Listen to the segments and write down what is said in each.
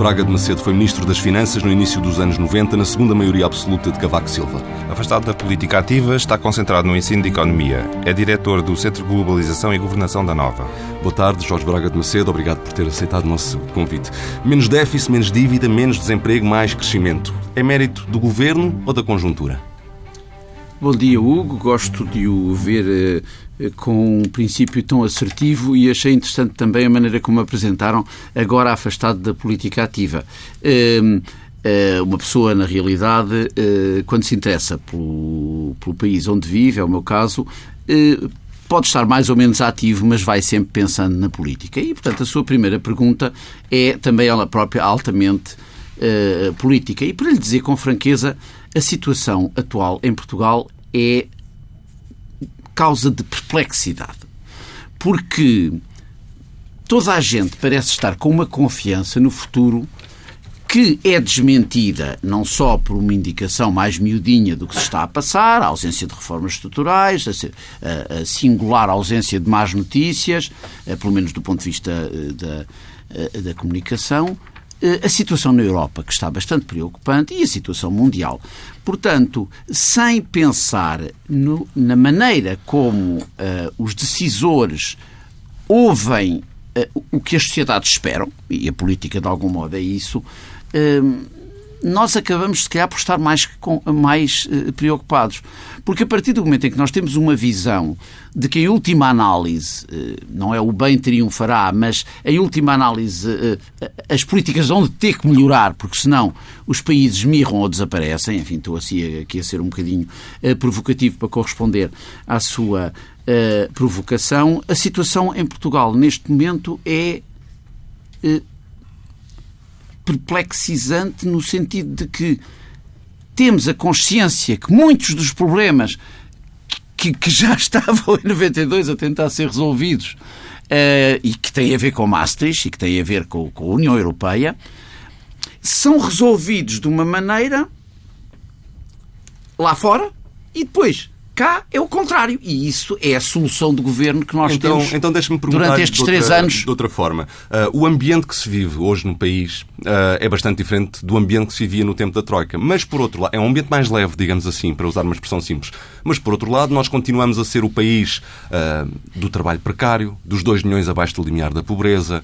Braga de Macedo foi Ministro das Finanças no início dos anos 90, na segunda maioria absoluta de Cavaco Silva. Afastado da política ativa, está concentrado no ensino de economia. É diretor do Centro de Globalização e Governação da Nova. Boa tarde, Jorge Braga de Macedo. Obrigado por ter aceitado o nosso convite. Menos déficit, menos dívida, menos desemprego, mais crescimento. É mérito do governo ou da conjuntura? Bom dia, Hugo. Gosto de o ver eh, com um princípio tão assertivo e achei interessante também a maneira como apresentaram, agora afastado da política ativa. Eh, eh, uma pessoa, na realidade, eh, quando se interessa pelo, país onde vive, é o meu caso, eh, pode estar mais ou menos ativo, mas vai sempre pensando na política. E, portanto, a sua primeira pergunta é também ela própria altamente política. E, para lhe dizer com franqueza, a situação atual em Portugal é causa de perplexidade. Porque toda a gente parece estar com uma confiança no futuro que é desmentida não só por uma indicação mais miudinha do que se está a passar, a ausência de reformas estruturais, a, singular ausência de más notícias, eh, pelo menos do ponto de vista eh, da, eh, da comunicação, a situação na Europa, que está bastante preocupante, e a situação mundial. Portanto, sem pensar no, na maneira como uh, os decisores ouvem uh, o que as sociedades esperam, e a política de algum modo é isso, uh, nós acabamos, se calhar, por estar mais, mais uh, preocupados. Porque a partir do momento em que nós temos uma visão de que, em última análise, uh, não é o bem triunfará, mas em última análise, uh, as políticas vão ter que melhorar, porque senão os países mirram ou desaparecem. Enfim, estou assim aqui a ser um bocadinho provocativo para corresponder à sua provocação. A situação em Portugal, neste momento, é perplexizante no sentido de que temos a consciência que muitos dos problemas que, que já estavam em 92 a tentar ser resolvidos uh, e que têm a ver com Maastricht e que têm a ver com, com a União Europeia são resolvidos de uma maneira lá fora e depois Cá é o contrário. E isso é a solução de governo que nós então, temos então deixe-me perguntar durante estes outra, três anos. De outra forma, uh, o ambiente que se vive hoje no país uh, é bastante diferente do ambiente que se vivia no tempo da Troika. Mas, por outro lado, é um ambiente mais leve, digamos assim, para usar uma expressão simples. Mas, por outro lado, nós continuamos a ser o país uh, do trabalho precário, dos 2 milhões abaixo do limiar da pobreza,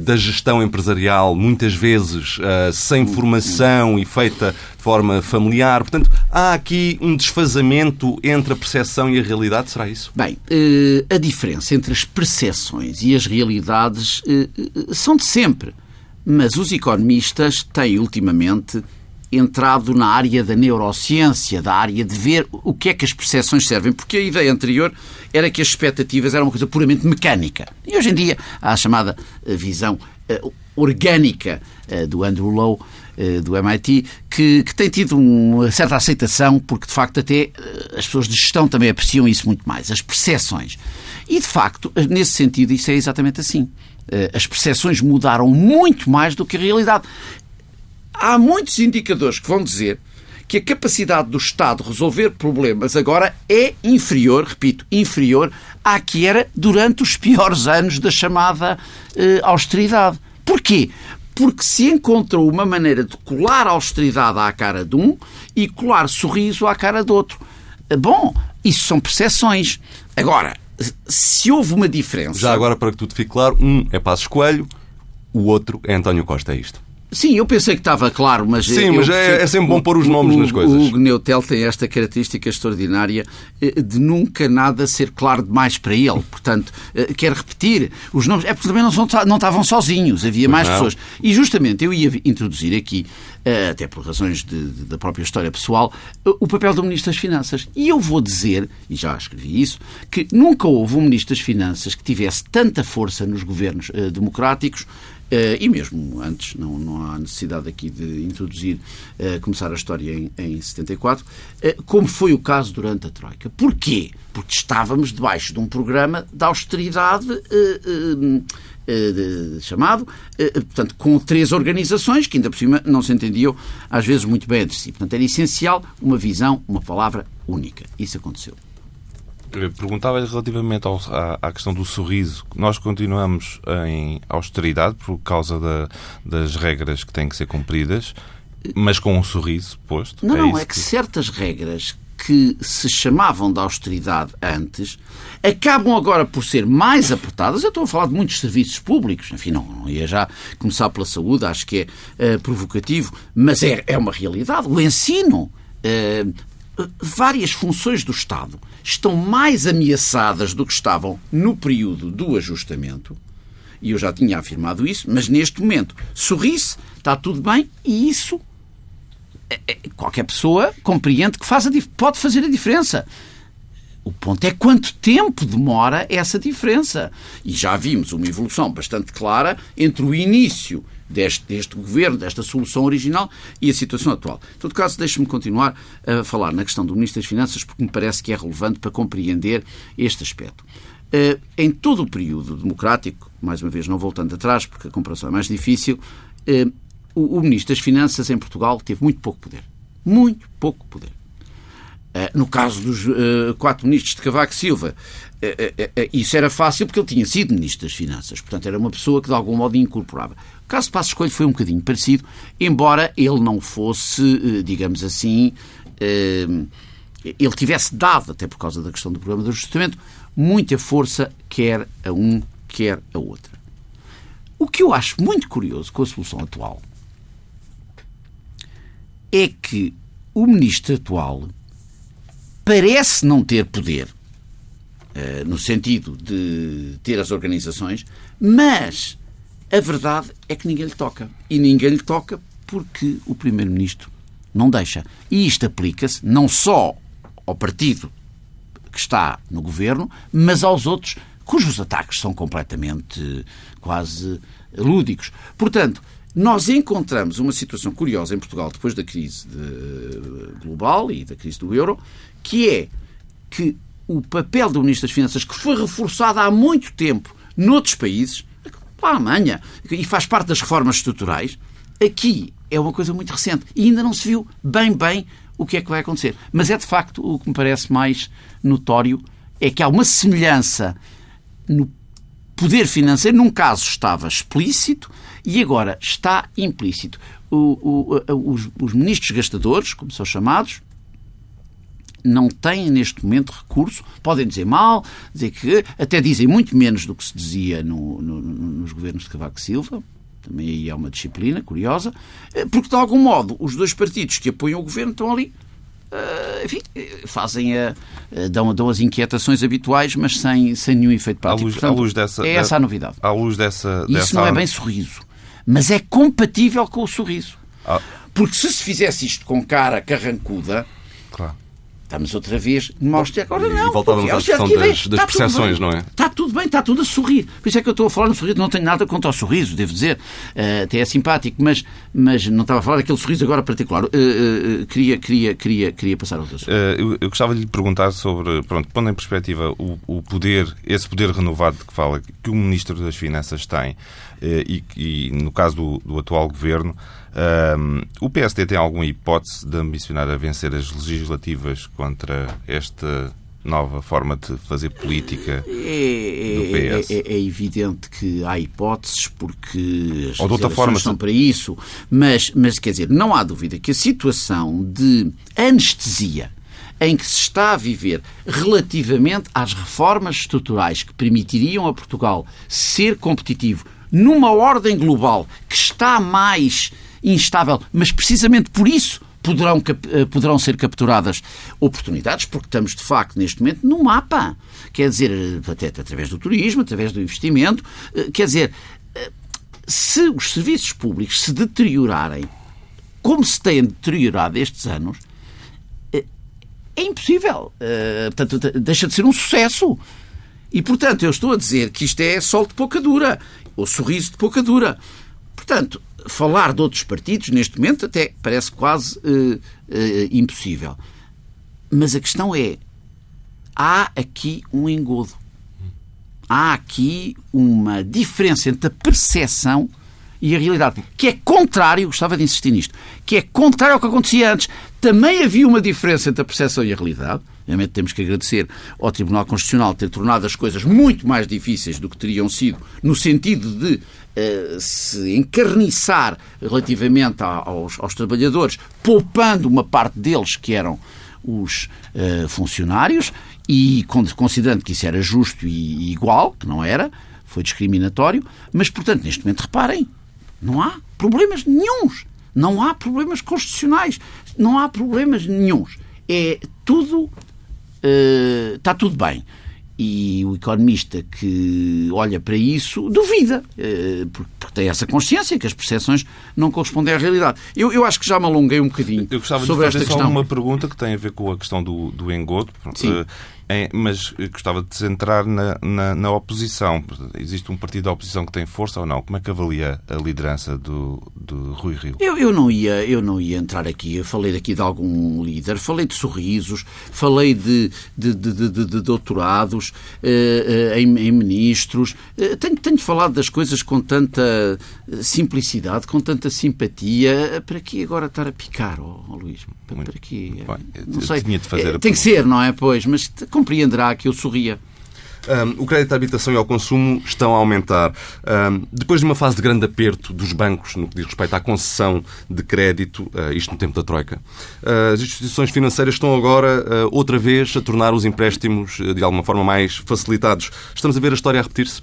da gestão empresarial, muitas vezes sem formação e feita de forma familiar. Portanto, há aqui um desfazamento entre entre a percepção e a realidade, será isso? Bem, eh, a diferença entre as percepções e as realidades eh, eh, são de sempre. Mas os economistas têm ultimamente entrado na área da neurociência, da área de ver o que é que as percepções servem, porque a ideia anterior era que as expectativas eram uma coisa puramente mecânica. E hoje em dia há a chamada visão orgânica do Andrew Lowe, do MIT, que, que, tem tido uma certa aceitação, porque de facto até eh, as pessoas de gestão também apreciam isso muito mais, as percepções. E de facto, nesse sentido, isso é exatamente assim. Eh, as percepções mudaram muito mais do que a realidade. Há muitos indicadores que vão dizer que a capacidade do Estado resolver problemas agora é inferior, repito, inferior à que era durante os piores anos da chamada eh, austeridade. Porquê? Porque se encontrou uma maneira de colar austeridade à cara de um e colar sorriso à cara do outro. Bom, isso são percepções. Agora, se houve uma diferença. Já agora, para que tudo fique claro, um é Passos Coelho, o outro é António Costa, é isto. Sim, eu pensei que estava claro, mas... Sim, mas é, é, sempre bom pôr os nomes o, nas coisas. O Hugo Neutel tem esta característica extraordinária eh, de nunca nada ser claro demais para ele. Portanto, eh, quer repetir os nomes. É porque também não, são, não estavam sozinhos, havia mais não. pessoas. E justamente eu ia introduzir aqui, eh, até por razões de, de, da própria história pessoal, o papel do Ministro das Finanças. E eu vou dizer, e já escrevi isso, que nunca houve um Ministro das Finanças que tivesse tanta força nos governos democráticos e mesmo antes, não, não há necessidade aqui de introduzir, uh, começar a história em, em 74, uh, como foi o caso durante a Troika. Porquê? Porque estávamos debaixo de um programa de austeridade chamado, portanto, com três organizações que ainda por cima não se entendiam às vezes muito bem entre si. Portanto, era essencial uma visão, uma palavra única. Isso aconteceu. Perguntava-lhe relativamente ao, à, à, questão do sorriso. Nós continuamos em austeridade por causa da, das regras que têm que ser cumpridas, mas com um sorriso posto. Não, é não, é que, que certas regras que se chamavam de austeridade antes acabam agora por ser mais apertadas. Eu estou a falar de muitos serviços públicos, enfim, não, não ia já começar pela saúde, acho que é uh, provocativo, mas é, é uma realidade. O ensino, uh, várias funções do Estado estão mais ameaçadas do que estavam no período do ajustamento. E eu já tinha afirmado isso, mas neste momento, sorri-se, está tudo bem, e isso é, é, qualquer pessoa compreende que faz a, pode fazer a diferença. O ponto é quanto tempo demora essa diferença. E já vimos uma evolução bastante clara entre o início deste, deste governo, desta solução original e a situação atual. Em todo caso, deixe-me continuar a falar na questão do Ministro das Finanças, porque me parece que é relevante para compreender este aspecto. Eh, em todo o período democrático, mais uma vez não voltando atrás, porque a comparação é mais difícil, eh, o Ministro das Finanças em Portugal teve muito pouco poder. Muito pouco poder. Eh, no caso dos uh, quatro ministros de Cavaco Silva, uh, isso era fácil porque ele tinha sido ministro das Finanças, portanto era uma pessoa que de algum modo incorporava. O caso de Passos Coelho foi um bocadinho parecido, embora ele não fosse, digamos assim, ele tivesse dado, até por causa da questão do programa de ajustamento, muita força, quer a um, quer a outra. O que eu acho muito curioso com a solução atual é que o ministro atual parece não ter poder, uh, no sentido de ter as organizações, mas a verdade é que ninguém lhe toca. E ninguém lhe toca porque o primeiro-ministro não deixa. E isto aplica-se não só ao partido que está no governo, mas aos outros cujos ataques são completamente quase lúdicos. Portanto, nós encontramos uma situação curiosa em Portugal depois da crise de, global e da crise do euro, que é que o papel do Ministro das Finanças, que foi reforçado há muito tempo noutros países, para a Alemanha, e faz parte das reformas estruturais, aqui é uma coisa muito recente e ainda não se viu bem, bem o que é que vai acontecer. Mas é de facto o que me parece mais notório é que há uma semelhança no poder financeiro. Num caso estava explícito e agora está implícito. O, o, os, os ministros gastadores, como são chamados, não têm neste momento recurso, podem dizer mal, dizer que até dizem muito menos do que se dizia no, no, nos governos de Cavaco Silva, também aí é uma disciplina curiosa, eh, porque de algum modo os dois partidos que apoiam o governo estão ali, uh, enfim, fazem a, dão, dão as inquietações habituais, mas sem, sem nenhum efeito prático. À luz, Portanto, à luz dessa, é essa a novidade. À luz dessa, Isso dessa... não é bem sorriso, mas é compatível com o sorriso. Ah. Porque se se fizesse isto com cara carrancuda. Estamos outra vez mostra agora não. E voltávamos à questão das, das percepções, não é? Está tudo bem, está tudo a sorrir. Por isso é que eu estou a falar no sorriso. Não tenho nada contra o sorriso, devo dizer. Uh, até é simpático, mas, mas não estava a falar daquele sorriso agora particular. Uh, uh, queria, queria, queria, queria passar outro assunto. Eu, eu, gostava de lhe perguntar sobre, pronto, pondo em perspectiva o, o poder, esse poder renovado que fala, que o Ministro das Finanças tem, e, e no caso do, do atual Governo, um, o PSD tem alguma hipótese de ambicionar a vencer as legislativas contra esta nova forma de fazer política é, do PS? É, é, é, evidente que há hipóteses porque as Ou de outra forma, são para isso, mas, mas quer dizer, não há dúvida que a situação de anestesia em que se está a viver relativamente às reformas estruturais que permitiriam a Portugal ser competitivo numa ordem global que está mais instável, mas precisamente por isso poderão, eh, poderão ser capturadas oportunidades, porque estamos de facto neste momento no mapa. Quer dizer, eh, até através do turismo, através do investimento, eh, quer dizer, se os serviços públicos se deteriorarem como se têm deteriorado estes anos, é impossível. Portanto, deixa de ser um sucesso. E, portanto, eu estou a dizer que isto é sol de pouca dura, ou sorriso de pouca dura. Portanto, falar de outros partidos, neste momento, até parece quase uh, uh, impossível. Mas a questão é: há aqui um engodo. Há aqui uma diferença entre a percepção e a realidade, que é contrário, gostava de insistir nisto, que é contrário ao que acontecia antes. Também havia uma diferença entre a percepção e a realidade, Obviamente temos que agradecer ao Tribunal Constitucional ter tornado as coisas muito mais difíceis do que teriam sido, no sentido de uh, se encarniçar relativamente aos, aos, trabalhadores, poupando uma parte deles que eram os uh, funcionários e considerando que isso era justo e igual, que não era, foi discriminatório, mas, portanto, neste momento, reparem, não há problemas nenhums. Não há problemas constitucionais. Não há problemas nenhums. É tudo uh, está tudo bem. E o economista que olha para isso duvida, uh, porque tem essa consciência que as percepções não correspondem à realidade. Eu, eu acho que já me alonguei um bocadinho eu gostava sobre de fazer esta só questão. uma pergunta que tem a ver com a questão do, do engodo. Sim. É, mas gostava de centrar na, na, na, oposição. Existe um partido da oposição que tem força ou não? Como é que avalia a liderança do, do Rui Rio? Eu, eu, não ia, eu não ia entrar aqui. Eu falei aqui de algum líder, falei de sorrisos, falei de, de, de, de, de doutorados uh, uh, em, em, ministros. Uh, tenho, tenho falado das coisas com tanta simplicidade, com tanta simpatia. Para que agora estar a picar, oh, oh Luís? Para, para quê? Bem, não sei. Tinha de fazer Tem que ser, não é? Pois, mas compreenderá que eu sorria. Um, o crédito à habitação e ao consumo estão a aumentar. Um, depois de uma fase de grande aperto dos bancos no que diz respeito à concessão de crédito, uh, isto no tempo da Troika, uh, as instituições financeiras estão agora uh, outra vez a tornar os empréstimos de alguma forma mais facilitados. Estamos a ver a história a repetir-se?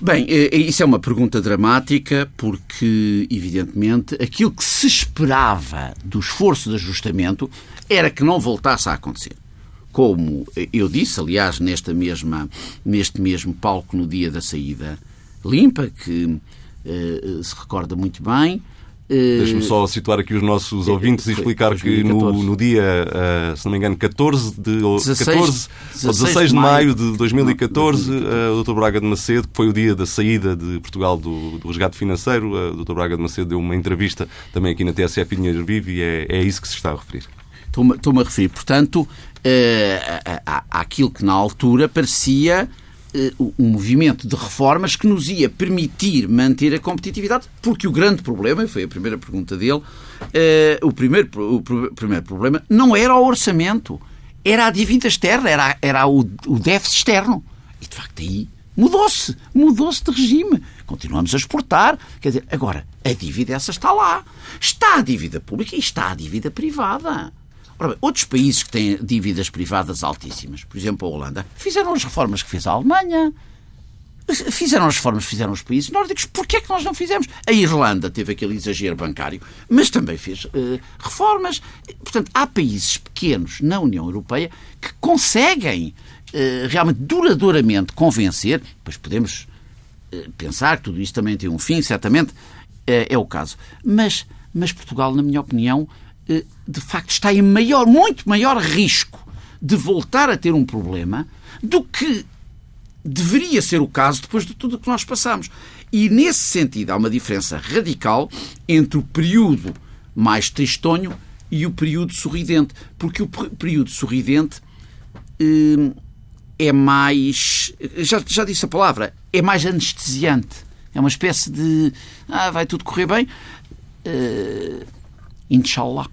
Bem, isso é uma pergunta dramática porque, evidentemente, aquilo que se esperava do esforço de ajustamento era que não voltasse a acontecer como eu disse, aliás, nesta mesma, neste mesmo palco no dia da saída limpa, que uh, se recorda muito bem. Uh, Deixe-me só situar aqui os nossos ouvintes e explicar que no, no dia, uh, se não me engano, 14 de, 16, 14, 16, 16 de maio de 2014, uh, o Dr. Braga de Macedo, que foi o dia da saída de Portugal do, do resgate financeiro, o Dr. Braga de Macedo deu uma entrevista também aqui na TSF Dinheiro Vivo e é, é isso que se está a referir. Estou-me a referir, portanto, uh, àquilo que na altura parecia uh, um movimento de reformas que nos ia permitir manter a competitividade, porque o grande problema, e foi a primeira pergunta dele, uh, o, primeiro, o primeiro problema não era o orçamento, era a dívida externa, era, era o, o déficit externo. E de facto aí mudou-se, mudou-se de regime. Continuamos a exportar. Quer dizer, agora, a dívida essa está lá. Está a dívida pública e está a dívida privada. Ora bem, outros países que têm dívidas privadas altíssimas, por exemplo a Holanda, fizeram as reformas que fez a Alemanha. Fizeram as reformas fizeram os países nórdicos. Porquê é que nós não fizemos? A Irlanda teve aquele exagero bancário, mas também fez uh, reformas. Portanto, há países pequenos na União Europeia que conseguem uh, realmente duradouramente convencer, pois podemos uh, pensar que tudo isto também tem um fim, certamente é o caso. Mas, mas Portugal, na minha opinião, de facto está em maior, muito maior risco de voltar a ter um problema do que deveria ser o caso depois de tudo o que nós passamos. E nesse sentido há uma diferença radical entre o período mais tristonho e o período sorridente. Porque o período sorridente eh, é mais. Já, já disse a palavra, é mais anestesiante. É uma espécie de. Ah, vai tudo correr bem. Uh, inshallah.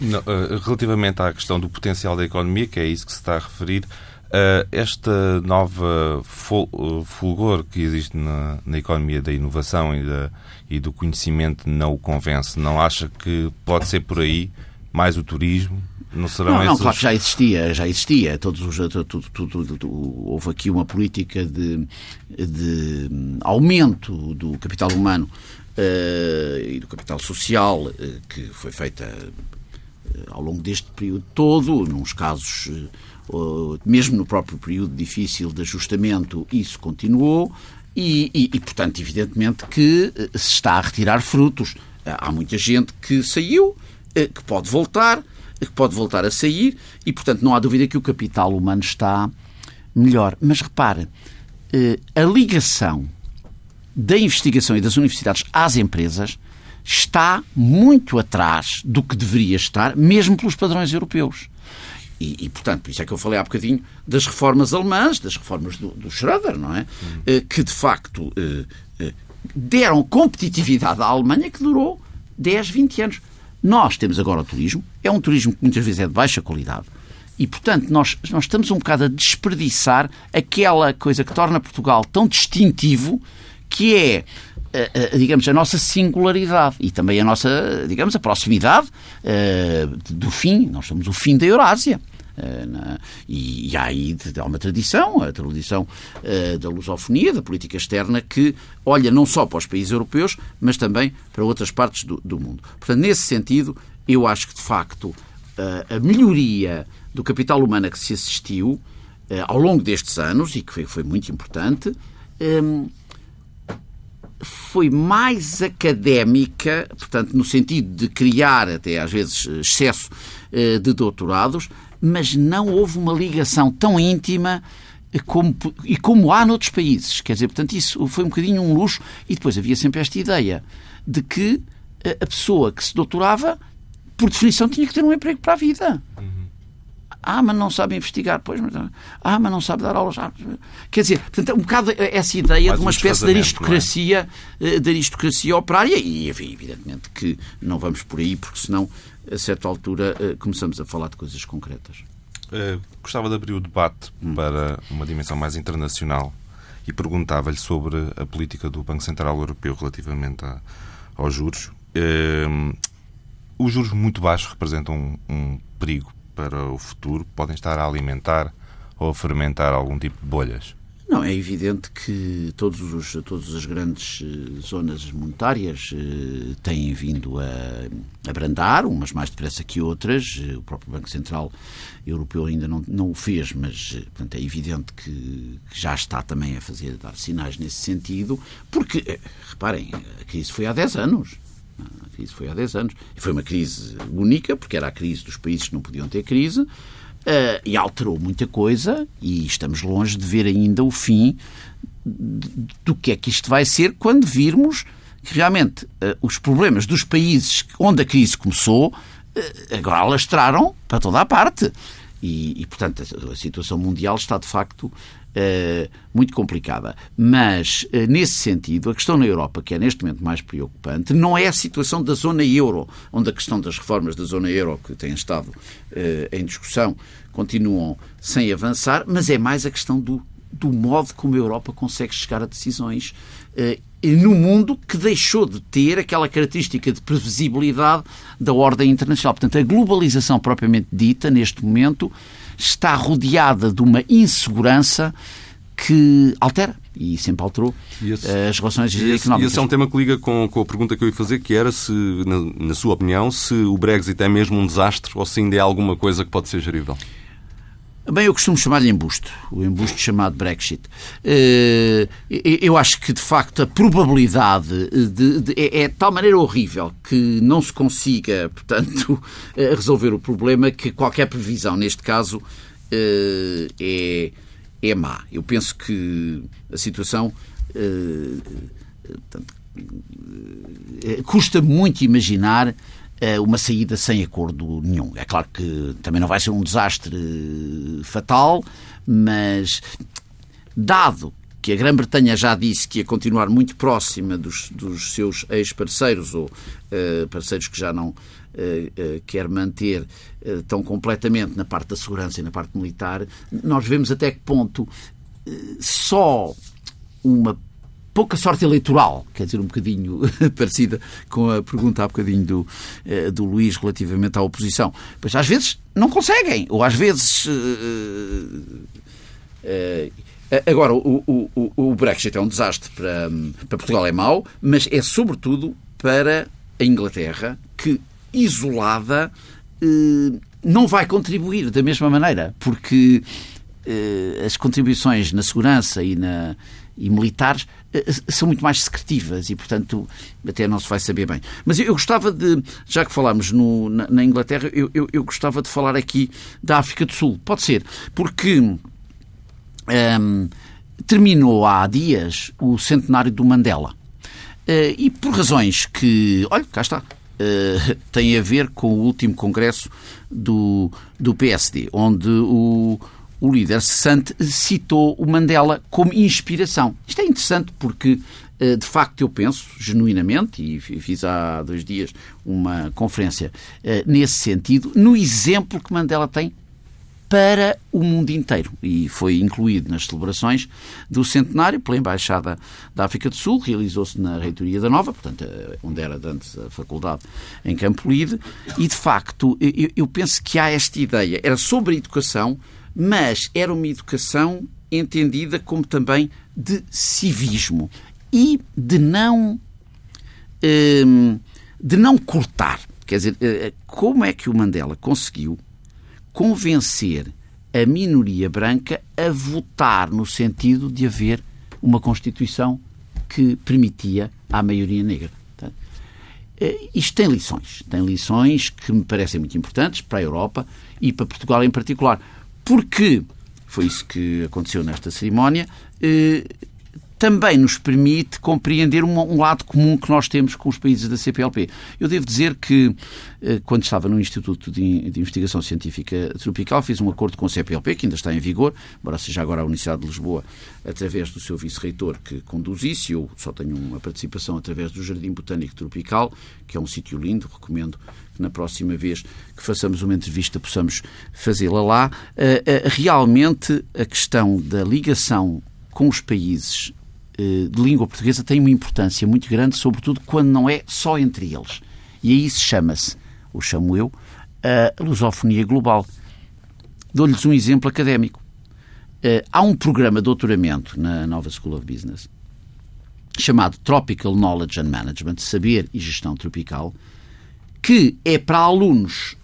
Não, eh, relativamente à questão do potencial da economia, que é isso que se está a referir, eh, esta nova eh, fulgor que existe na, na economia da inovação e, da, e, do conhecimento não o convence? Não acha que pode ser por aí mais o turismo? Não serão não, esses... não, claro que já existia, já existia. Todos os, tudo, tudo, tudo, houve aqui uma política de, de aumento do capital humano uh, e do capital social uh, que foi feita ao longo deste período todo, nos casos, eh, mesmo no próprio período difícil de ajustamento, isso continuou. E, e, e, portanto, evidentemente que eh, se está a retirar frutos. Há muita gente que saiu, que pode voltar, que pode voltar a sair, e, portanto, não há dúvida que o capital humano está melhor. Mas repare, a ligação da investigação e das universidades às empresas está muito atrás do que deveria estar, mesmo pelos padrões europeus. E, e, portanto, por isso é que eu falei há bocadinho das reformas alemãs, das reformas do, do Schroeder, não é? Hum. Que, de facto, eh, eh, deram competitividade à Alemanha que durou 10, 20 anos. Nós temos agora o turismo, é um turismo que muitas vezes é de baixa qualidade, E, portanto, nós, nós estamos um bocado a desperdiçar aquela coisa que torna Portugal tão distintivo, que é a, a, digamos, a nossa singularidade e também a nossa, digamos, a proximidade uh, do fim. Nós somos o fim da Eurásia. Na, e, e, há aí há uma tradição, a tradição uh, da lusofonia, da política externa, que olha não só para os países europeus, mas também para outras partes do, do mundo. Portanto, nesse sentido, eu acho que, de facto, a melhoria do capital humano a que se assistiu ao longo destes anos, e que foi, foi muito importante, um, foi mais académica, portanto, no sentido de criar até às vezes excesso eh, de doutorados, mas não houve uma ligação tão íntima como, e como há noutros países. Quer dizer, portanto, isso foi um bocadinho um luxo e depois havia sempre esta ideia de que a pessoa que se doutorava, por definição, tinha que ter um emprego para a vida. Uhum. Ah, mas não sabe investigar. Pois, mas, ah, mas não sabe dar aulas. Ah, quer dizer, portanto, um bocado essa ideia Mais de uma um espécie de é? aristocracia, é? de aristocracia operária e, evidentemente, que não vamos por aí, porque senão, a certa altura, eh, começamos a falar de coisas concretas. Uh, gostava de abrir o debate para uma dimensão mais internacional e perguntava-lhe sobre a política do Banco Central Europeu relativamente a, aos juros. Uh, os juros muito baixos representam um, um perigo para o futuro podem estar a alimentar ou a fermentar algum tipo de bolhas? Não, é evidente que todos os, todas as grandes eh, zonas monetárias eh, têm vindo a abrandar, umas mais depressa que outras. O próprio Banco Central Europeu ainda não, não o fez, mas eh, portanto, é evidente que, que já está também a fazer, a dar sinais nesse sentido, porque, reparem, a crise foi há 10 anos. A crise foi há 10 anos. E foi uma crise única, porque era a crise dos países que não podiam ter crise, uh, e alterou muita coisa, e estamos longe de ver ainda o fim do que é que isto vai ser quando virmos que realmente uh, os problemas dos países onde a crise começou uh, agora alastraram para toda a parte. E, e, portanto, a, a situação mundial está de facto muito complicada. Mas, uh, nesse sentido, a questão na Europa, que é neste momento mais preocupante, não é a situação da zona euro, onde a questão das reformas da zona euro, que têm estado uh, em discussão, continuam sem avançar, mas é mais a questão do, do modo como a Europa consegue chegar a decisões no mundo que deixou de ter aquela característica de previsibilidade da ordem internacional. Portanto, a globalização propriamente dita, neste momento, está rodeada de uma insegurança que altera e sempre alterou esse, eh, as relações e esse, económicas. E esse é um tema que liga com, com a pergunta que eu ia fazer, que era se, na, na, sua opinião, se o Brexit é mesmo um desastre ou se ainda é alguma coisa que pode ser gerível. Bem, eu costumo chamar-lhe embuste, o embuste chamado Brexit. Eh, eu acho que, de facto, a probabilidade de, de, é, é de tal maneira horrível que não se consiga, portanto, eh, resolver o problema que qualquer previsão, neste caso, eh, é, é má. Eu penso que a situação portanto, custa muito imaginar uma saída sem acordo nenhum. É claro que também não vai ser um desastre fatal, mas dado que a Grã-Bretanha já disse que ia continuar muito próxima dos, dos seus ex-parceiros ou uh, parceiros que já não uh, uh, quer manter tão completamente na parte da segurança e na parte militar, nós vemos até que ponto só uma pouca sorte eleitoral, quer dizer, um bocadinho parecida com a pergunta há bocadinho do, eh, do Luís relativamente à oposição. Pois às vezes não conseguem, ou às vezes. Uh, uh, agora, o, o, o Brexit é um desastre para, para Portugal, é mau, mas é sobretudo para a Inglaterra, que isolada não vai contribuir da mesma maneira, porque as contribuições na segurança e, na, e militares eh, são muito mais secretivas e, portanto, até não se vai saber bem. Mas eu gostava de, já que falámos no, na, na, Inglaterra, eu, eu, eu, gostava de falar aqui da África do Sul. Pode ser, porque um, ehm, terminou há dias o centenário do Mandela. Uh, e por razões que, olha, cá está, uh, tem a ver com o último congresso do, do PSD, onde o o líder cessante citou o Mandela como inspiração. Isto é interessante porque, eh, de facto, eu penso, genuinamente, e fiz há dois dias uma conferência eh, nesse sentido, no exemplo que Mandela tem para o mundo inteiro e foi incluído nas celebrações do centenário pela Embaixada da África do Sul, realizou-se na Reitoria da Nova, portanto, eh, onde era antes a faculdade em Campo Lide, e de facto eu penso que há esta ideia, era sobre a educação, mas era uma educação entendida como também de civismo e de não ehm, de não cortar. Quer dizer, eh, como é que o Mandela conseguiu convencer a minoria branca a votar no sentido de haver uma Constituição que permitia à maioria negra? Eh, isto tem lições. Tem lições que me parecem muito importantes para a Europa e para Portugal em particular. Porque foi isso que aconteceu nesta cerimónia, eh, também nos permite compreender um, um, lado comum que nós temos com os países da CPLP. Eu devo dizer que, eh, quando estava no Instituto de, de, Investigação Científica Tropical, fiz um acordo com o CPLP, que ainda está em vigor, embora seja agora a Universidade de Lisboa, através do seu vice-reitor que conduz isso. Eu só tenho uma participação através do Jardim Botânico Tropical, que é um sítio lindo, recomendo que na próxima vez que façamos uma entrevista possamos fazê-la lá. Eh, eh, realmente, a questão da ligação com os países de língua portuguesa tem uma importância muito grande, sobretudo quando não é só entre eles. E aí se chama-se, ou chamo eu, a lusofonia global. Dou-lhes um exemplo académico. Eh, há um programa de doutoramento na Nova School of Business chamado Tropical Knowledge and Management, Saber e Gestão Tropical, que é para alunos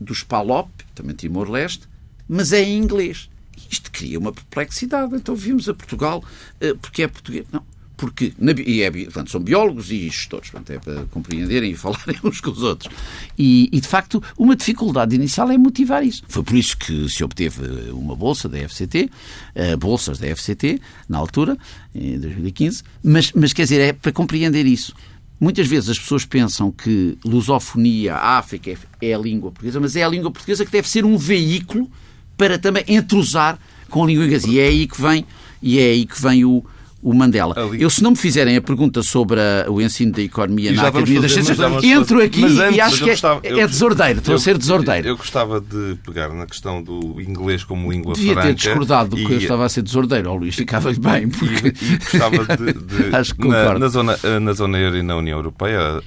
dos PALOP, também Timor-Leste, mas é em inglês. Isto cria uma perplexidade. Então vimos a Portugal eh, porque é português. Não. Porque, e é, portanto, são biólogos e gestores, portanto, é para compreenderem e falarem uns com os outros. E, e, de facto, uma dificuldade inicial é motivar isso. Foi por isso que se obteve uma bolsa da FCT, uh, bolsas da FCT, na altura, em 2015, mas, mas quer dizer, é para compreender isso. Muitas vezes as pessoas pensam que lusofonia, África, é, é a língua portuguesa, mas é a língua portuguesa que deve ser um veículo para também entrosar com a língua inglesa. E é aí que vem, e é aí que vem o, o Mandela. Ali. Eu, se não me fizerem a pergunta sobre a, o ensino da economia na Academia das Ciências, entro aqui antes, e acho que é, gostava, é, é desordeiro. Estou a ser desordeiro. Eu gostava de pegar na questão do inglês como língua Devia franca. Devia ter discordado do que eu estava a ser desordeiro, ao Luís. Ficava-lhe bem. Porque... E, e gostava de... de acho que na, na, zona, na zona euro e na União Europeia,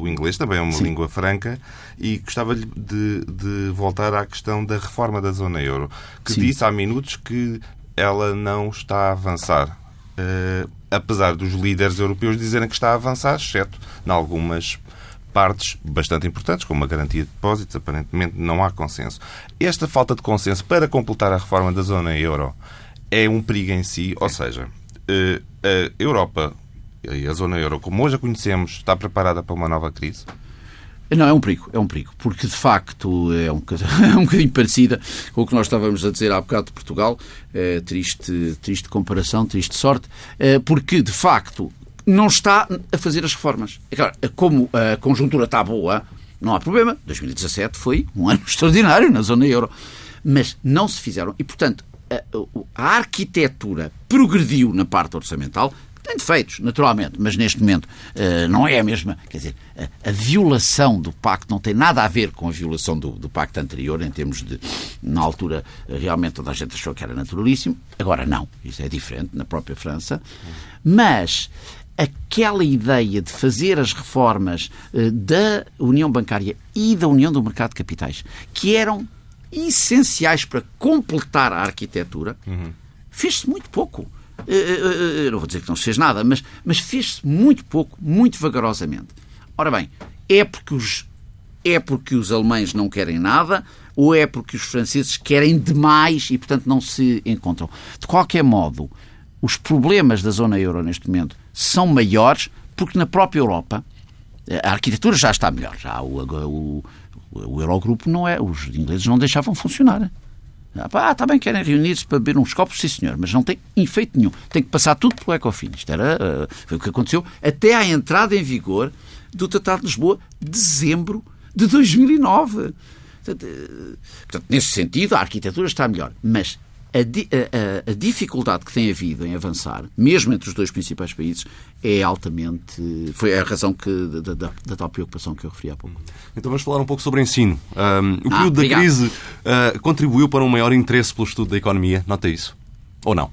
o inglês também é uma Sim. língua franca e gostava de, de voltar à questão da reforma da zona euro, que Sim. disse há minutos que ela não está a avançar. Uh, apesar dos líderes europeus dizerem que está a avançar, exceto em algumas partes bastante importantes, como a garantia de depósitos, aparentemente não há consenso. Esta falta de consenso para completar a reforma da zona euro é um perigo em si, ou seja, eh, a Europa e a zona euro, como hoje a conhecemos, está preparada para uma nova crise? Não, é um perigo, é um perigo, porque de facto é um, é um bocadinho parecida com o que nós estávamos a dizer há bocado de Portugal. É, triste, triste comparação, triste sorte, é, porque de facto não está a fazer as reformas. É claro, como a conjuntura está boa, não há problema. 2017 foi um ano extraordinário na zona euro. Mas não se fizeram. E, portanto, a, a arquitetura progrediu na parte orçamental, tem defeitos, naturalmente, mas neste momento uh, não é a mesma. Quer dizer, a, a, violação do pacto não tem nada a ver com a violação do, do pacto anterior, em termos de. Na altura, realmente toda a gente achou que era naturalíssimo. Agora, não. Isso é diferente na própria França. Mas aquela ideia de fazer as reformas uh, da União Bancária e da União do Mercado de Capitais, que eram essenciais para completar a arquitetura, uhum. fez-se muito pouco. Eh, eh, eh, não vou dizer que não se fez nada, mas, mas fez-se muito pouco, muito vagarosamente. Ora bem, é porque os, é porque os alemães não querem nada ou é porque os franceses querem demais e, portanto, não se encontram. De qualquer modo, os problemas da zona euro neste momento são maiores porque na própria Europa a arquitetura já está melhor. Já o, o, o Eurogrupo não é. Os ingleses não deixavam funcionar. Ah, está bem, querem reunir-se para beber uns copos, sim senhor, mas não tem efeito nenhum. Tem que passar tudo pelo Ecofin. Isto era, uh, foi o que aconteceu até à entrada em vigor do Tratado de Lisboa, dezembro de 2009. Portanto, uh, portanto, nesse sentido, a arquitetura está melhor. Mas a, a, a, dificuldade que tem havido em avançar, mesmo entre os dois principais países, é altamente. Foi a razão que, da, da, da tal preocupação que eu referi há pouco. Então vamos falar um pouco sobre ensino. Um, o período ah, da crise uh, contribuiu para um maior interesse pelo estudo da economia, nota isso? Ou não?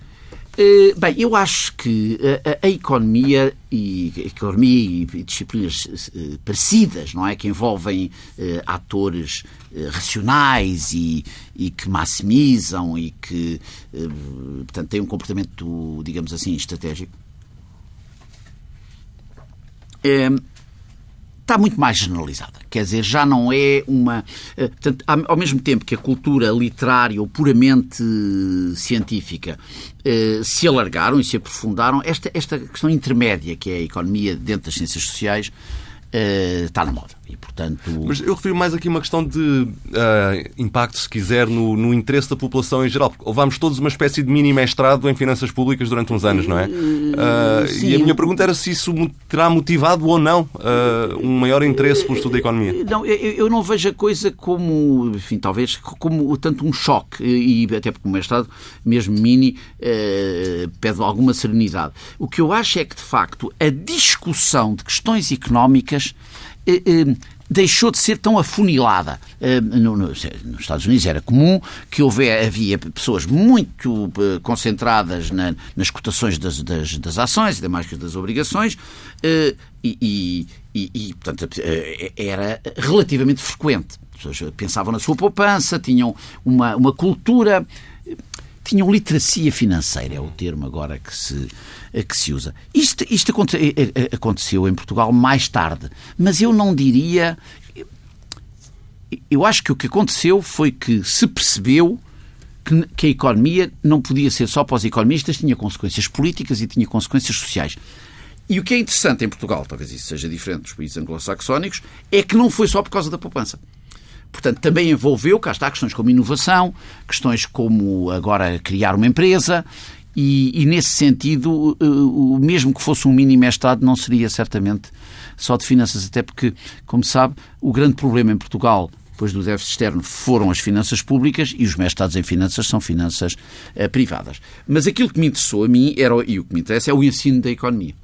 Uh, bem, eu acho que a, a, economia e economia e disciplinas uh, parecidas, não é, que envolvem uh, atores racionais e, e, que maximizam e que, portanto, têm um comportamento, digamos assim, estratégico está muito mais generalizada. Quer dizer, já não é uma. Eh, portanto, ao mesmo tempo que a cultura literária ou puramente científica eh, se alargaram e se aprofundaram, esta, esta questão intermédia, que é a economia dentro das ciências sociais, uh, está na moda. E, portanto... Mas eu refiro mais aqui uma questão de uh, impacto, se quiser, no, no, interesse da população em geral. Porque levámos todos uma espécie de mini-mestrado em finanças públicas durante uns anos, não é? Uh, e a minha pergunta era se isso terá motivado ou não um maior interesse pelo estudo da economia. Não, eu, eu, não vejo a coisa como, enfim, talvez, como tanto um choque, e até porque o mestrado, mesmo mini, pede alguma serenidade. O que eu acho é que, de facto, a discussão de questões económicas eh, eh, deixou de ser tão afunilada. Eh, nos Estados Unidos era comum que houvesse, havia pessoas muito concentradas nas cotações das, das, das ações e demais que das obrigações e, e, e, portanto, era relativamente frequente. As pessoas pensavam na sua poupança, tinham uma, uma cultura tinham literacia financeira, é o termo agora que se, que se usa. Isto, isto eh, eh, aconteceu em Portugal mais tarde, mas eu não diria. Eu acho que o que aconteceu foi que se percebeu que, que a economia não podia ser só para os economistas, tinha consequências políticas e tinha consequências sociais. E o que é interessante em Portugal, talvez isso seja diferente dos países anglo-saxónicos, é que não foi só por causa da poupança. Portanto, também envolveu, cá está, questões como inovação, questões como agora criar uma empresa e, e, nesse sentido, o mesmo que fosse um mini mestrado, não seria certamente só de finanças, até porque, como sabe, o grande problema em Portugal, depois do déficit externo, foram as finanças públicas e os mestrados em finanças são finanças uh, privadas. Mas aquilo que me interessou a mim, era, e o que me interessa, é o ensino da economia,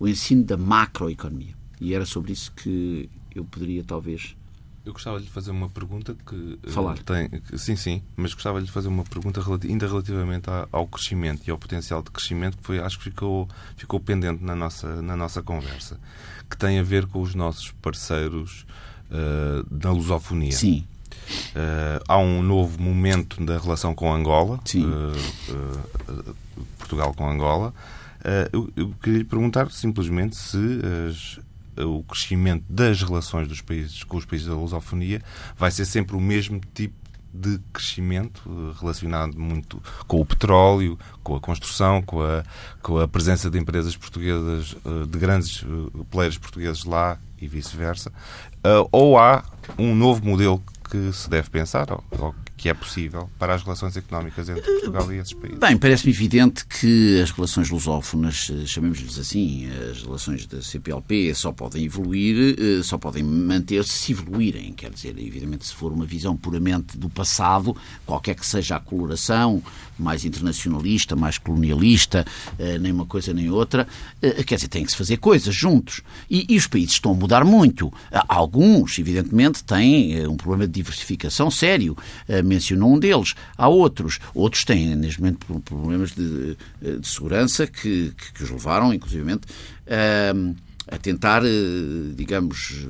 o ensino da macroeconomia. E era sobre isso que eu poderia, talvez, eu gostava de lhe fazer uma pergunta que eh, falar tem sim sim, mas gostava de lhe fazer uma pergunta ainda relativamente ao crescimento e ao potencial de crescimento que foi acho que ficou ficou pendente na nossa na nossa conversa que tem a ver com os nossos parceiros uh, da lusofonia. Sim. Uh, há um novo momento da relação com Angola, Sim. Uh, Portugal com Angola. Eu, eu, queria lhe perguntar simplesmente se as, o crescimento das relações dos países com os países da lusofonia vai ser sempre o mesmo tipo de crescimento eh, relacionado muito com o petróleo, com a construção, com a, com a presença de empresas portuguesas, eh, de grandes eh, players portugueses lá e vice-versa, ou há um novo modelo que se deve pensar, ou que é possível para as relações económicas entre Portugal e esses países? Bem, parece-me evidente que as relações lusófonas, eh, chamemos-lhes assim, as relações da CPLP só podem evoluir, eh, só podem manter-se se evoluírem. Quer dizer, evidentemente, se for uma visão puramente do passado, qualquer que seja a coloração, mais internacionalista, mais colonialista, eh, nem uma coisa nem outra, quer dizer, tem que se fazer coisas juntos. E, e os países estão a mudar muito. Alguns, evidentemente, têm um problema de diversificação sério mencionou um deles. Há outros. Outros têm, neste momento, problemas de, de segurança que, que, que, os levaram, inclusivamente, a, a tentar, eh, digamos,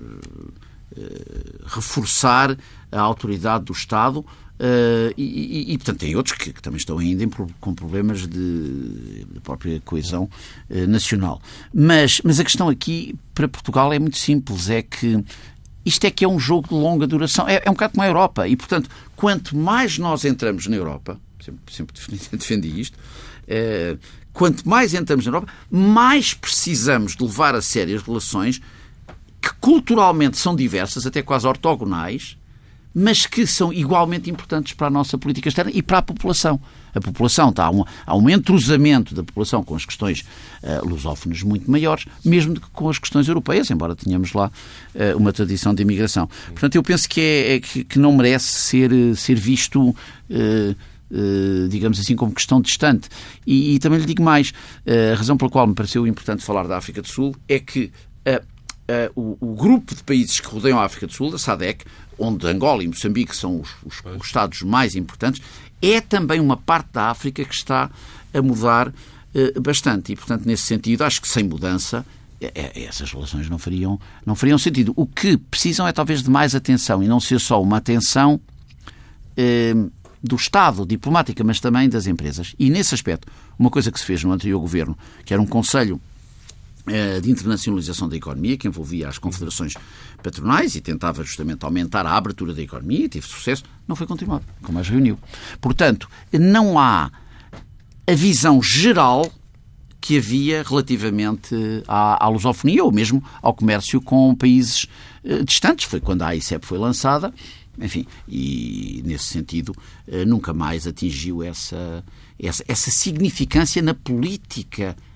eh, reforçar a autoridade do Estado Uh, e, e, e, portanto, tem outros que, que também estão ainda em, com problemas de, de própria coesão uh, nacional. Mas, mas a questão aqui para Portugal é muito simples: é que isto é que é um jogo de longa duração. É, é um bocado como a Europa. E, portanto, quanto mais nós entramos na Europa, sempre, sempre defendi isto, é, quanto mais entramos na Europa, mais precisamos de levar a sério as relações que culturalmente são diversas, até quase ortogonais, mas que são igualmente importantes para a nossa política externa e para a população. A população está, há um, há um entrosamento da população com as questões uh, lusófonas muito maiores, mesmo que com as questões europeias, embora tenhamos lá uh, uma tradição de imigração. Portanto, eu penso que, é, é que, que, não merece ser, ser visto uh, digamos assim, como questão distante. E, e, também lhe digo mais, a razão pela qual me pareceu importante falar da África do Sul é que o, o, grupo de países que rodeiam a África do Sul, a SADEC, onde Angola e Moçambique são os, os, os Estados mais importantes, é também uma parte da África que está a mudar bastante. E, portanto, nesse sentido, acho que sem mudança é, é, essas relações não fariam, não fariam sentido. O que precisam é talvez de mais atenção e não ser só uma atenção eh, do Estado, diplomática, mas também das empresas. E nesse aspecto, uma coisa que se fez no anterior governo, que era um Conselho eh, de internacionalização da economia, que envolvia as confederações patronais e tentava justamente aumentar a abertura da economia, teve sucesso, não foi continuado, como as reuniu. Portanto, não há a visão geral que havia relativamente à, à lusofonia ou mesmo ao comércio com países eh, distantes. Foi quando a AICEP foi lançada, enfim, e nesse sentido eh, nunca mais atingiu essa, essa, essa significância na política eh,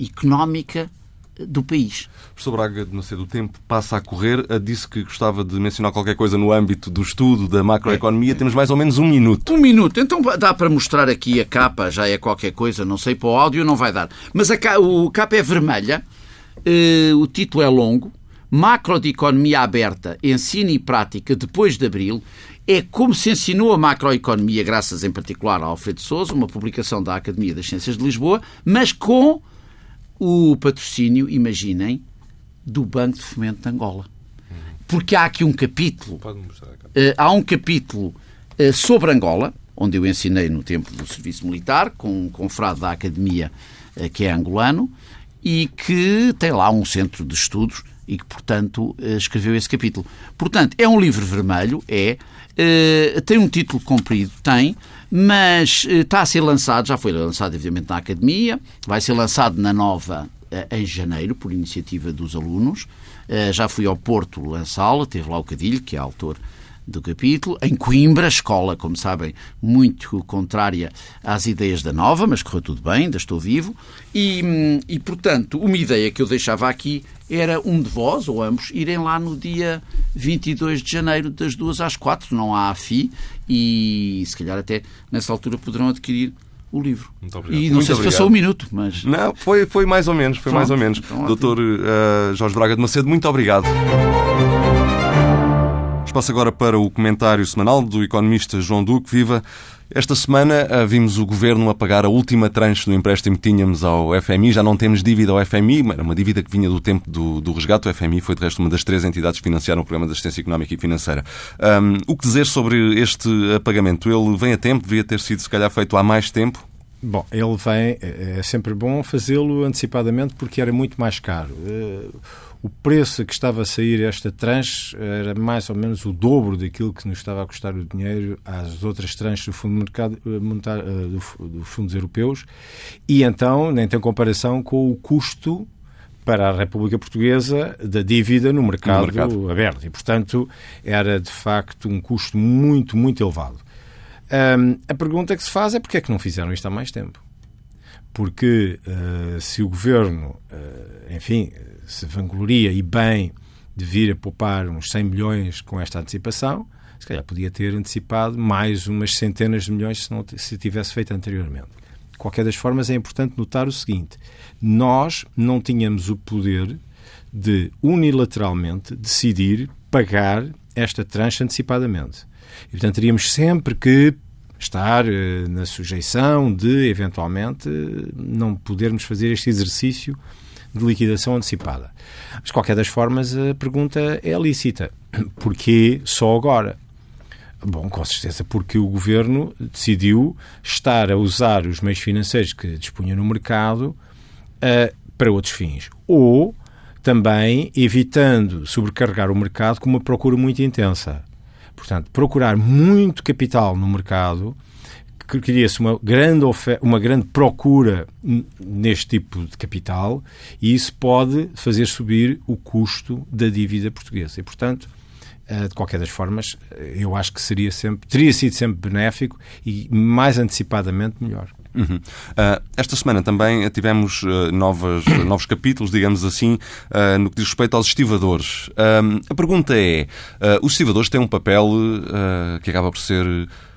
económica do país. Professor Braga de Macedo, o tempo passa a correr. Disse que gostava de mencionar qualquer coisa no âmbito do estudo da macroeconomia. É. Temos mais ou menos um minuto. Um minuto. Então dá para mostrar aqui a capa, já é qualquer coisa, não sei, para o áudio não vai dar. Mas a capa, o capa é vermelha, o título é longo, Macro de Economia Aberta, Ensino e Prática depois de Abril, é como se ensinou a macroeconomia, graças em particular a Alfredo Souza, uma publicação da Academia das Ciências de Lisboa, mas com o patrocínio, imaginem, do Banco de Fomento de Angola. Porque há aqui um capítulo. Uh, há um capítulo uh, sobre Angola, onde eu ensinei no tempo do serviço militar, com um confrade da academia uh, que é angolano, e que tem lá um centro de estudos e que, portanto, escreveu esse capítulo. Portanto, é um livro vermelho, é. Tem um título comprido, tem, mas eh, está a ser lançado, já foi lançado evidentemente na Academia, vai ser lançado na Nova eh, em janeiro, por iniciativa dos alunos. Eh, já fui ao Porto lançá-lo, teve lá o Cadilho, que é autor do capítulo. Em Coimbra, escola, como sabem, muito contrária às ideias da Nova, mas correu tudo bem, ainda estou vivo. E, e, portanto, uma ideia que eu deixava aqui era um de vós, ou ambos, irem lá no dia 22 de janeiro, das duas às quatro, não há FI, e se calhar até nessa altura poderão adquirir o livro. Muito obrigado. E não Muito sei obrigado. se passou um minuto, mas. Não, foi, foi mais ou menos, foi Pronto, mais ou menos. Então, Doutor uh, Jorge Braga de Macedo, muito obrigado. Espaço agora para o comentário semanal do economista João Duque. Viva! Esta semana eh, vimos o Governo a pagar a última tranche do empréstimo que tínhamos ao FMI. Já não temos dívida ao FMI, era uma dívida que vinha do tempo do, do resgate. O FMI foi, de resto, uma das três entidades que financiaram o Programa de Assistência Económica e Financeira. Um, o que dizer sobre este pagamento? Ele vem a tempo? Devia ter sido, se calhar, feito há mais tempo? Bom, ele vem, é, é sempre bom fazê-lo antecipadamente porque era muito mais caro. O preço que estava a sair esta tranche era mais ou menos o dobro daquilo que nos estava a custar o dinheiro às outras tranches do Fundo Mercado, eh, eh, do, dos fundos europeus e então nem tem comparação com o custo para a República Portuguesa da dívida no mercado, no mercado, aberto. E, portanto, era de facto um custo muito, muito elevado. A pergunta que se faz é porque é que não fizeram isto há mais tempo? Porque uh, se o governo, uh, enfim, se vangloria e bem de vir a poupar uns 100 milhões com esta antecipação, se calhar podia ter antecipado mais umas centenas de milhões se, não, se tivesse feito anteriormente. De qualquer das formas, é importante notar o seguinte: nós não tínhamos o poder de unilateralmente decidir pagar esta tranche antecipadamente. E, portanto, teríamos sempre que estar uh, na sujeição de, eventualmente, não podermos fazer este exercício de liquidação antecipada. Mas, de qualquer das formas, a pergunta é lícita. Porquê só agora? Bom, com certeza porque o governo decidiu estar a usar os meios financeiros que dispunha no mercado uh, para outros fins. Ou também evitando sobrecarregar o mercado com uma procura muito intensa. Portanto, procurar muito capital no mercado cria-se uma grande, uma grande procura neste tipo de capital e isso pode fazer subir o custo da dívida portuguesa. E, portanto, eh, de qualquer das formas, eu acho que seria sempre, teria sido sempre benéfico e mais antecipadamente melhor. Uhum. Uh, esta semana também tivemos uh, novas, novos capítulos, digamos assim, uh, no que diz respeito aos estivadores. a pergunta é: os estivadores têm um papel que acaba por ser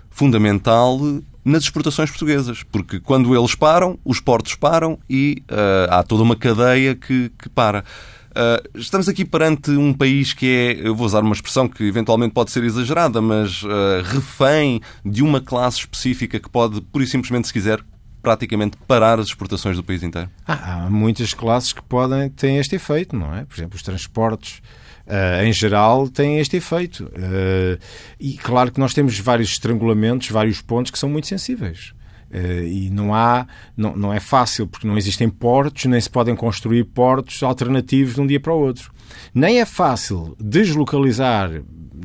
fundamental nas exportações portuguesas, porque quando eles param, os portos param e uh, há toda uma cadeia que, que para. Uh, estamos aqui perante um país que é, eu vou usar uma expressão que eventualmente pode ser exagerada, mas uh, refém de uma classe específica que pode, pura e simplesmente, se quiser, praticamente parar as exportações do país inteiro? Ah, há muitas classes que podem ter este efeito, não é? Por exemplo, os transportes. Uh, em geral, têm este efeito. Uh, e claro que nós temos vários estrangulamentos, vários pontos que são muito sensíveis. Uh, e não há, não, não é fácil, porque não existem portos, nem se podem construir portos alternativos de um dia para o outro. Nem é fácil deslocalizar,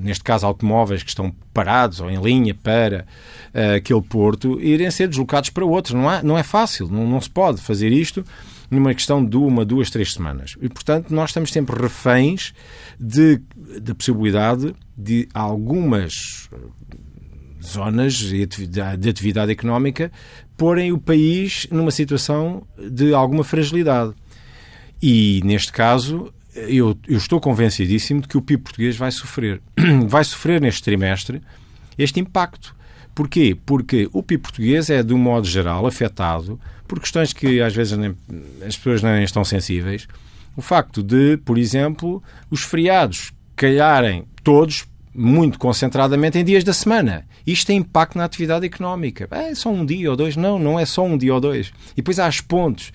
neste caso, automóveis que estão parados ou em linha para uh, aquele porto, irem ser deslocados para outro. Não, há, não é fácil, não, não se pode fazer isto numa questão de uma, duas, três semanas. E, portanto, nós estamos sempre reféns de, da possibilidade de algumas zonas de atividade económica porem o país numa situação de alguma fragilidade. E, neste caso, eu, eu, estou convencidíssimo de que o PIB português vai sofrer. Vai sofrer neste trimestre este impacto. Porquê? Porque o PIB português é, de um modo geral, afetado por questões que às vezes nem, as pessoas nem estão sensíveis. O facto de, por exemplo, os feriados calharem todos muito concentradamente em dias da semana. Isto tem impacto na atividade económica. É só um dia ou dois? Não, não é só um dia ou dois. E depois há as pontos.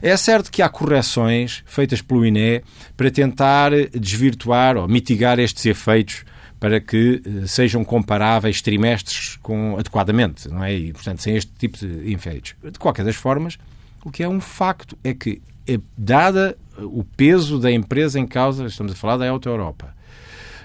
É certo que há correções feitas pelo INE para tentar desvirtuar ou mitigar estes efeitos para que eh, sejam comparáveis trimestres com, adequadamente, não é? E, portanto, sem este tipo de efeitos. De qualquer das formas, o que é um facto é que, eh, dada o peso da empresa em causa, estamos a falar da Auto Europa,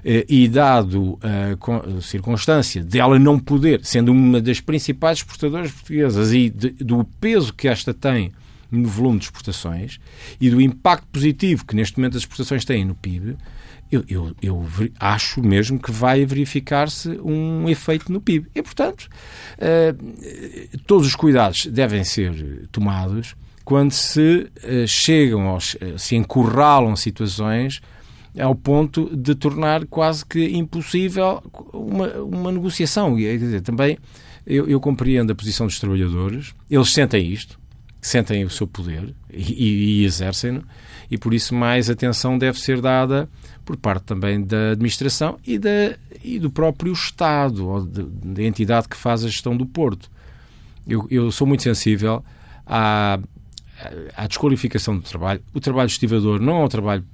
eh, e dado a circunstância dela não poder, sendo uma das principais exportadoras portuguesas e de, do peso que esta tem no volume de exportações e do impacto positivo que neste momento as exportações têm no PIB, eu, eu, eu acho mesmo que vai verificar-se um efeito no PIB. E, portanto, uh, todos os cuidados devem ser tomados quando se uh, chegam, aos, uh, se encurralam situações ao ponto de tornar quase que impossível uma, uma negociação. Quer dizer, também eu, eu, compreendo a posição dos trabalhadores, eles sentem isto, sentem o seu poder e, e exercem-no, e por isso mais atenção deve ser dada por parte também da administração e, da, e do próprio Estado, ou da entidade que faz a gestão do Porto. Eu, eu sou muito sensível à, à desqualificação do trabalho. O trabalho estivador não é um trabalho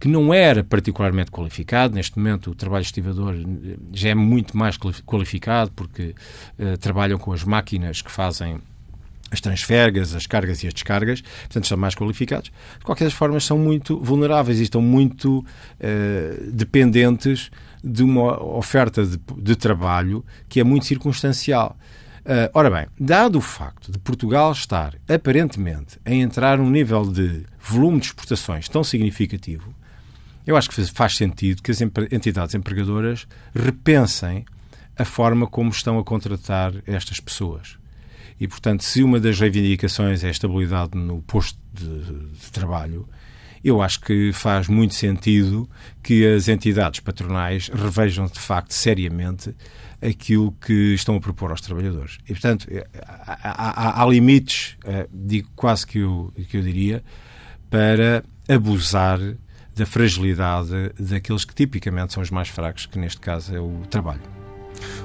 que não era particularmente qualificado. Neste momento, o trabalho estivador já é muito mais qualificado porque uh, trabalham com as máquinas que fazem as transfergas, as cargas e as descargas, portanto, são mais qualificados. De qualquer forma, são muito vulneráveis e estão muito uh, dependentes de uma oferta de, de, trabalho que é muito circunstancial. Uh, ora bem, dado o facto de Portugal estar aparentemente a entrar num nível de volume de exportações tão significativo, eu acho que faz sentido que as entidades empregadoras repensem a forma como estão a contratar estas pessoas. E, portanto, se uma das reivindicações é a estabilidade no posto de, de trabalho, eu acho que faz muito sentido que as entidades patronais revejam de facto seriamente aquilo que estão a propor aos trabalhadores. E, portanto, eh, há, há, há limites, eh, digo quase que eu, que eu diria, para abusar da fragilidade daqueles que tipicamente são os mais fracos, que neste caso é o trabalho.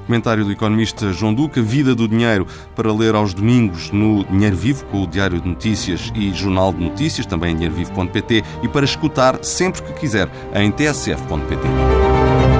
Comentário do economista João Duca, Vida do Dinheiro, para ler aos domingos no Dinheiro Vivo, com o Diário de Notícias e Jornal de Notícias, também em dinheirovivo.pt, e para escutar sempre que quiser em tsf.pt.